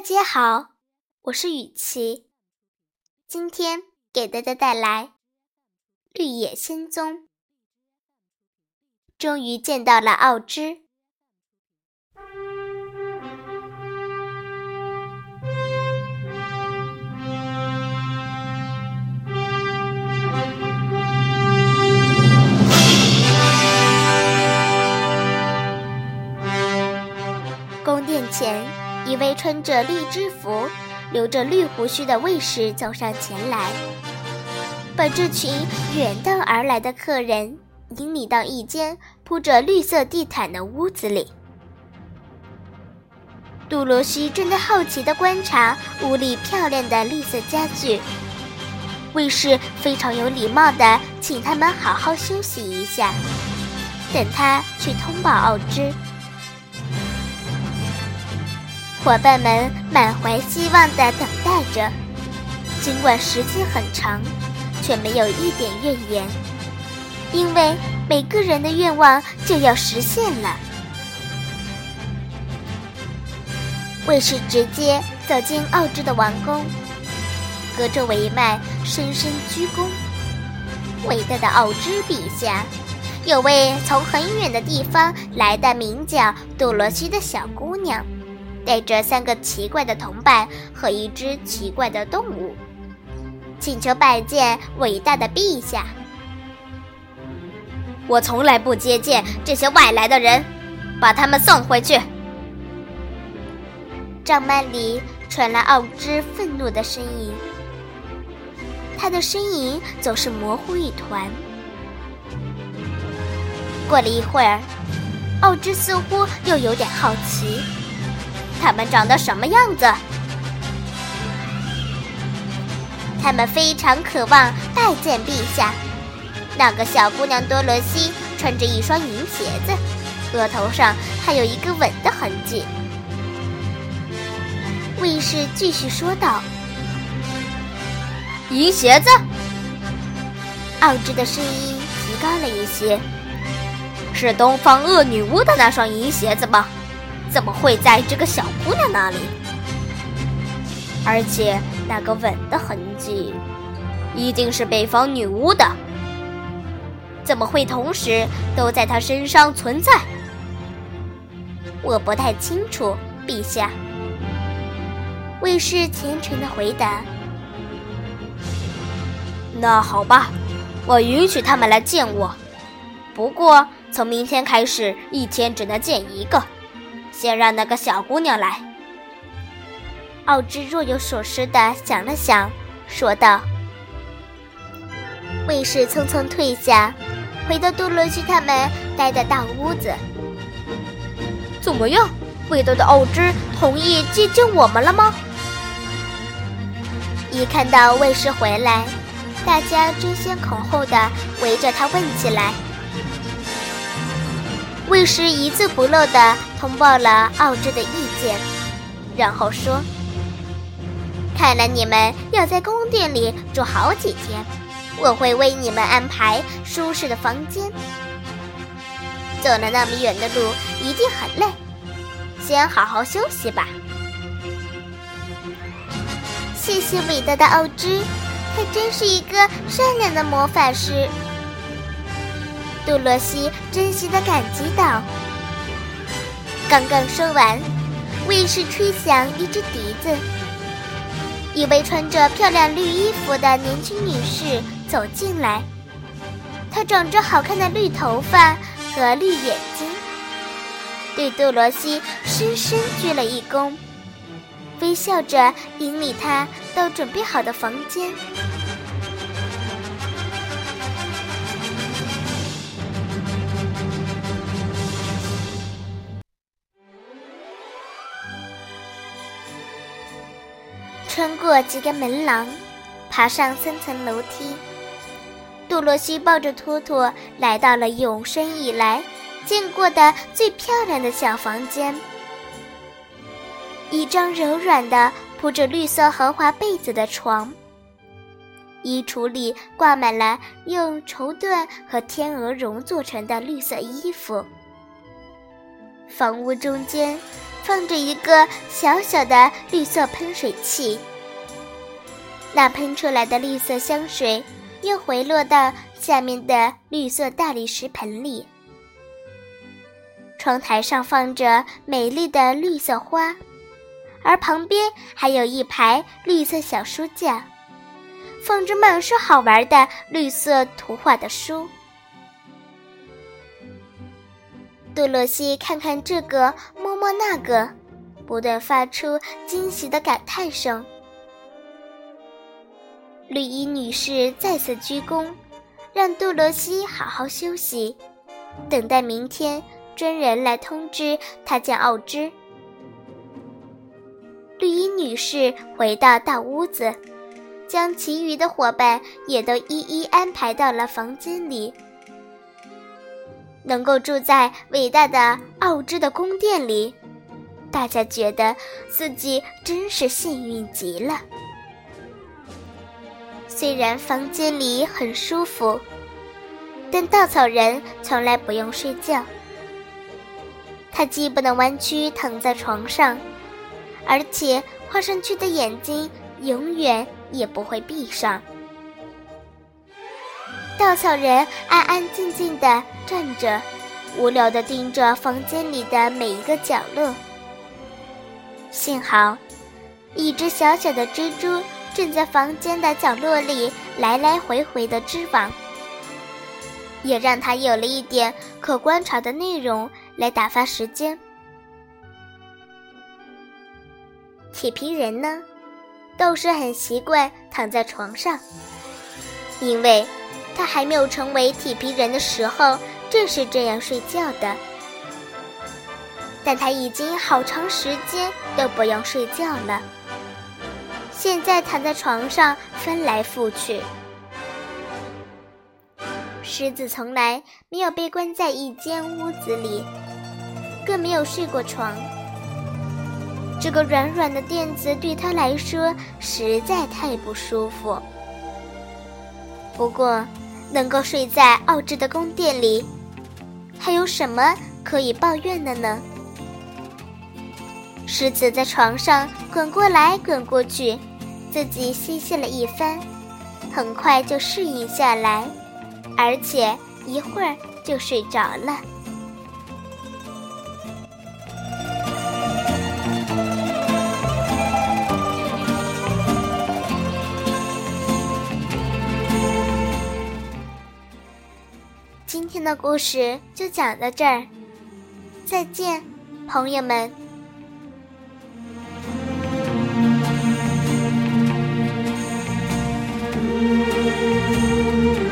大家好，我是雨琪，今天给大家带来《绿野仙踪》。终于见到了奥芝。穿着绿制服、留着绿胡须的卫士走上前来，把这群远道而来的客人引领到一间铺着绿色地毯的屋子里。杜罗西正在好奇地观察屋里漂亮的绿色家具，卫士非常有礼貌地请他们好好休息一下，等他去通报奥芝。伙伴们满怀希望地等待着，尽管时间很长，却没有一点怨言，因为每个人的愿望就要实现了。卫士直接走进奥芝的王宫，隔着帷幔深深鞠躬：“伟大的奥芝陛下，有位从很远的地方来的名叫杜罗西的小姑娘。”带着三个奇怪的同伴和一只奇怪的动物，请求拜见伟大的陛下。我从来不接见这些外来的人，把他们送回去。帐幔里传来奥芝愤怒的声音，他的身影总是模糊一团。过了一会儿，奥芝似乎又有点好奇。他们长得什么样子？他们非常渴望拜见陛下。那个小姑娘多罗西穿着一双银鞋子，额头上还有一个吻的痕迹。卫士继续说道：“银鞋子。”奥芝的声音提高了一些：“是东方恶女巫的那双银鞋子吗？”怎么会在这个小姑娘那里？而且那个吻的痕迹，一定是北方女巫的。怎么会同时都在她身上存在？我不太清楚，陛下。卫士虔诚的回答。那好吧，我允许他们来见我。不过从明天开始，一天只能见一个。先让那个小姑娘来。奥芝若有所思地想了想，说道：“卫士匆匆退下，回到杜洛西他们待的大屋子。怎么样，伟大的奥芝同意接见我们了吗？”一看到卫士回来，大家争先恐后的围着他问起来。卫士一字不漏地通报了奥芝的意见，然后说：“看来你们要在宫殿里住好几天，我会为你们安排舒适的房间。走了那么远的路，一定很累，先好好休息吧。”谢谢伟大的奥芝，他真是一个善良的魔法师。杜洛西真心的感激道：“刚刚说完，卫士吹响一支笛子，一位穿着漂亮绿衣服的年轻女士走进来。她长着好看的绿头发和绿眼睛，对杜罗西深深鞠了一躬，微笑着引领她到准备好的房间。”穿过几个门廊，爬上三层楼梯，杜洛西抱着托托来到了有生以来见过的最漂亮的小房间。一张柔软的铺着绿色豪华被子的床，衣橱里挂满了用绸缎和天鹅绒做成的绿色衣服。房屋中间。放着一个小小的绿色喷水器，那喷出来的绿色香水又回落到下面的绿色大理石盆里。窗台上放着美丽的绿色花，而旁边还有一排绿色小书架，放着满是好玩的绿色图画的书。杜洛西看看这个，摸摸那个，不断发出惊喜的感叹声。绿衣女士再次鞠躬，让杜罗西好好休息，等待明天。专人来通知他见奥芝。绿衣女士回到大屋子，将其余的伙伴也都一一安排到了房间里。能够住在伟大的奥芝的宫殿里，大家觉得自己真是幸运极了。虽然房间里很舒服，但稻草人从来不用睡觉。他既不能弯曲躺在床上，而且画上去的眼睛永远也不会闭上。稻草人安安静静地站着，无聊地盯着房间里的每一个角落。幸好，一只小小的蜘蛛正在房间的角落里来来回回地织网，也让他有了一点可观察的内容。来打发时间。铁皮人呢，倒是很习惯躺在床上，因为他还没有成为铁皮人的时候正是这样睡觉的。但他已经好长时间都不用睡觉了，现在躺在床上翻来覆去。狮子从来没有被关在一间屋子里。更没有睡过床，这个软软的垫子对他来说实在太不舒服。不过，能够睡在奥芝的宫殿里，还有什么可以抱怨的呢？狮子在床上滚过来滚过去，自己嬉戏了一番，很快就适应下来，而且一会儿就睡着了。今天的故事就讲到这儿，再见，朋友们。Música